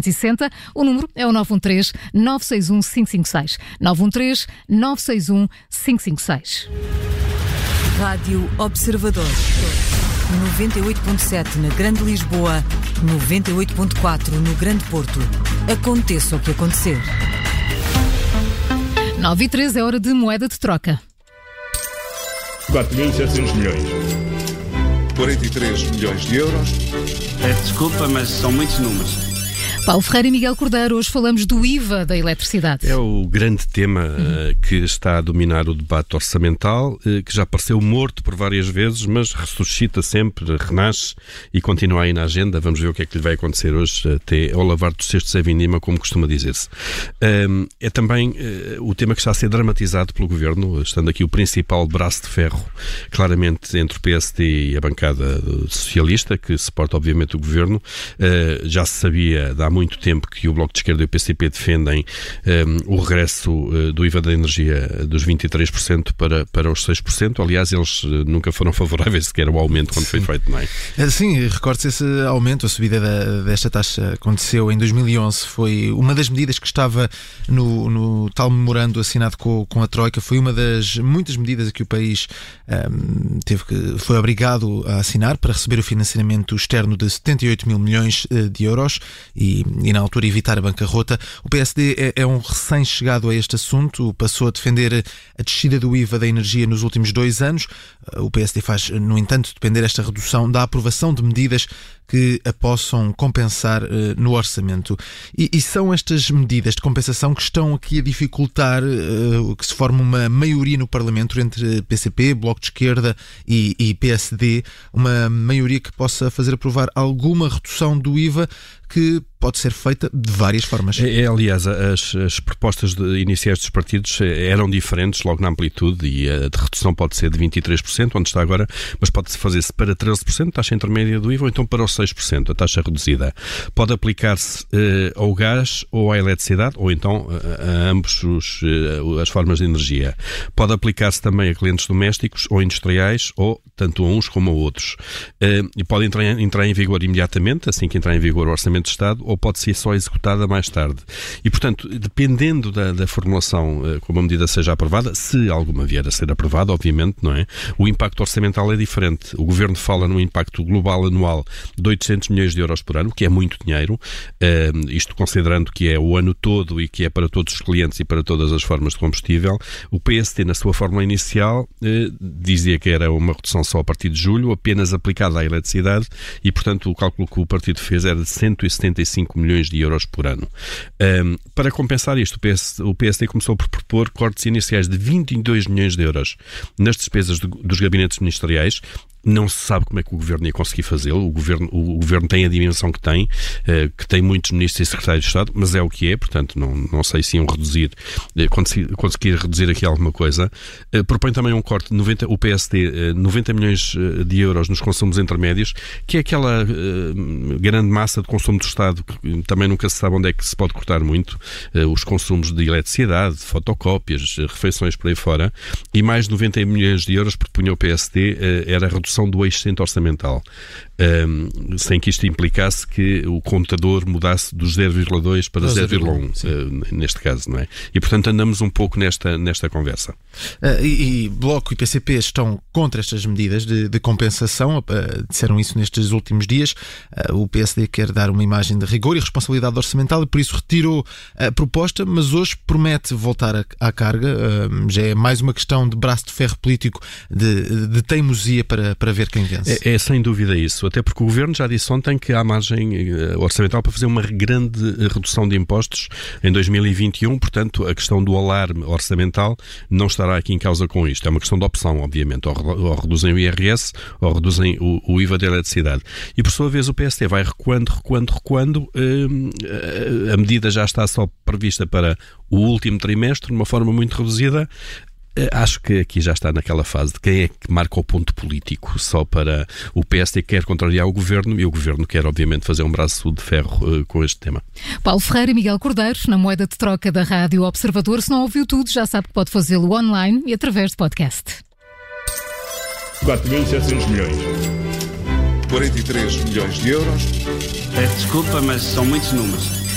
260. O número é o 913 961 556. 913 961 556. Rádio Observador. 98.7 na Grande Lisboa, 98.4 no Grande Porto. Aconteça o que acontecer. 9 e 13 é hora de moeda de troca. 4.700 milhões. 43 milhões de euros. Peço desculpa, mas são muitos números. Paulo Ferreira e Miguel Cordeiro, hoje falamos do IVA da eletricidade. É o grande tema uhum. uh, que está a dominar o debate orçamental, uh, que já apareceu morto por várias vezes, mas ressuscita sempre, renasce e continua aí na agenda. Vamos ver o que é que lhe vai acontecer hoje, até ao lavar dos cestos é vindima, como costuma dizer-se. É também uh, o tema que está a ser dramatizado pelo Governo, estando aqui o principal braço de ferro, claramente entre o PSD e a bancada socialista, que suporta obviamente o Governo. já se sabia da muito tempo que o Bloco de Esquerda e o PCP defendem um, o regresso uh, do IVA da energia dos 23% para, para os 6%. Aliás, eles uh, nunca foram favoráveis sequer ao aumento quando Sim. foi feito, não é? Eh, sim, recorde-se esse aumento, a subida da, desta taxa aconteceu em 2011. Foi uma das medidas que estava no, no tal memorando assinado com, com a Troika. Foi uma das muitas medidas que o país um, ehm, teve que, foi obrigado a assinar para receber o financiamento externo de 78 mil milhões de euros e e, na altura evitar a bancarrota. O PSD é, é um recém-chegado a este assunto, passou a defender a descida do IVA da energia nos últimos dois anos. O PSD faz, no entanto, depender esta redução da aprovação de medidas que a possam compensar uh, no orçamento. E, e, são estas medidas de compensação que estão aqui a dificultar uh, que se forme uma maioria no Parlamento entre PCP, Bloco de Esquerda e, e PSD, uma maioria que possa fazer aprovar alguma redução do IVA que pode ser feita de várias formas. É, é aliás, as, as propostas de, iniciais dos partidos eh, eram diferentes logo na amplitude e a de redução pode ser de 23%, onde está agora, mas pode-se fazer-se para 13%, taxa intermédia do IVA, ou então para os 6%, a taxa reduzida. Pode aplicar-se uh, ao gás ou à eletricidade, ou então uh, a ambos os, uh, as formas de energia. Pode aplicar-se também a clientes domésticos ou industriais, ou tanto a uns como a outros. e pode entrar, entrar em vigor imediatamente, assim que entrar em vigor o Orçamento de Estado, ou pode ser só executada mais tarde. E, portanto, dependendo da, da formulação como a medida seja aprovada, se alguma vier a ser aprovada, obviamente, não é? O impacto orçamental é diferente. O Governo fala no impacto global anual de 800 milhões de euros por ano, que é muito dinheiro, uh, isto considerando que é o ano todo e que é para todos os clientes e para todas as formas de combustível. O PST, na sua fórmula inicial, uh, dizia que era uma redução só a partir de julho, apenas aplicada à eletricidade, e, portanto, o cálculo que o partido fez era de 175 milhões de euros por ano. Uh, para compensar isto, o, PS, o começou por propor cortes iniciais de 22 milhões de euros nas despesas do, dos gabinetes ministeriais não se sabe como é que o governo ia conseguir fazê-lo. O governo, o, governo tem a dimensão que tem, uh, que tem muitos ministros e secretários de Estado, mas é o que é, portanto, não, não sei se iam reduzir, uh, conseguir, reduzir aqui alguma coisa. Uh, propõe também um corte de 90, o PSD, 90 milhões de euros nos consumos intermédios, que é aquela grande massa de consumo do Estado que também nunca se sabe onde é que se pode cortar muito. os consumos de eletricidade, de fotocópias, refeições por aí fora, e mais de 90 milhões de euros propunha o PSD, era a redução do excedente orçamental, sem que isto implicasse que o contador mudasse dos 0,2 para 0,1, uh, neste caso, não é? E, portanto, andamos um pouco nesta, nesta conversa. Uh, e, e, Bloco e PCP estão contra estas medidas de, de compensação, uh, disseram isso nestes últimos dias. o PSD quer dar uma imagem de rigor e responsabilidade orçamental e, por isso, retirou a proposta, mas hoje promete voltar a, à carga. já é mais uma questão de braço de ferro político, de, de teimosia para, para ver quem vence. É, é, sem dúvida isso, até porque o Governo já disse ontem que há margem eh, orçamental para fazer uma grande redução de impostos em 2021, portanto a questão do alarme orçamental não estará aqui em causa com isto. É uma questão de opção, obviamente. Ou, reduzem o IRS ou reduzem o, o, IVA da eletricidade. E por sua vez o PST vai recuando, recuando, recuando. Eh, a medida já está só prevista para o último trimestre, de uma forma muito reduzida. Eh, acho que aqui já está naquela fase de quem é que marca o ponto político, só para o PSD quer contrariar o governo e o governo quer, obviamente, fazer um braço de ferro uh, com este tema. Paulo Ferreira e Miguel Cordeiros, na moeda de troca da Rádio Observador. Se não ouviu tudo, já sabe que pode fazê-lo online e através de podcast. 4.700 milhões. 43 milhões de euros. Peço desculpa, mas são muitos números.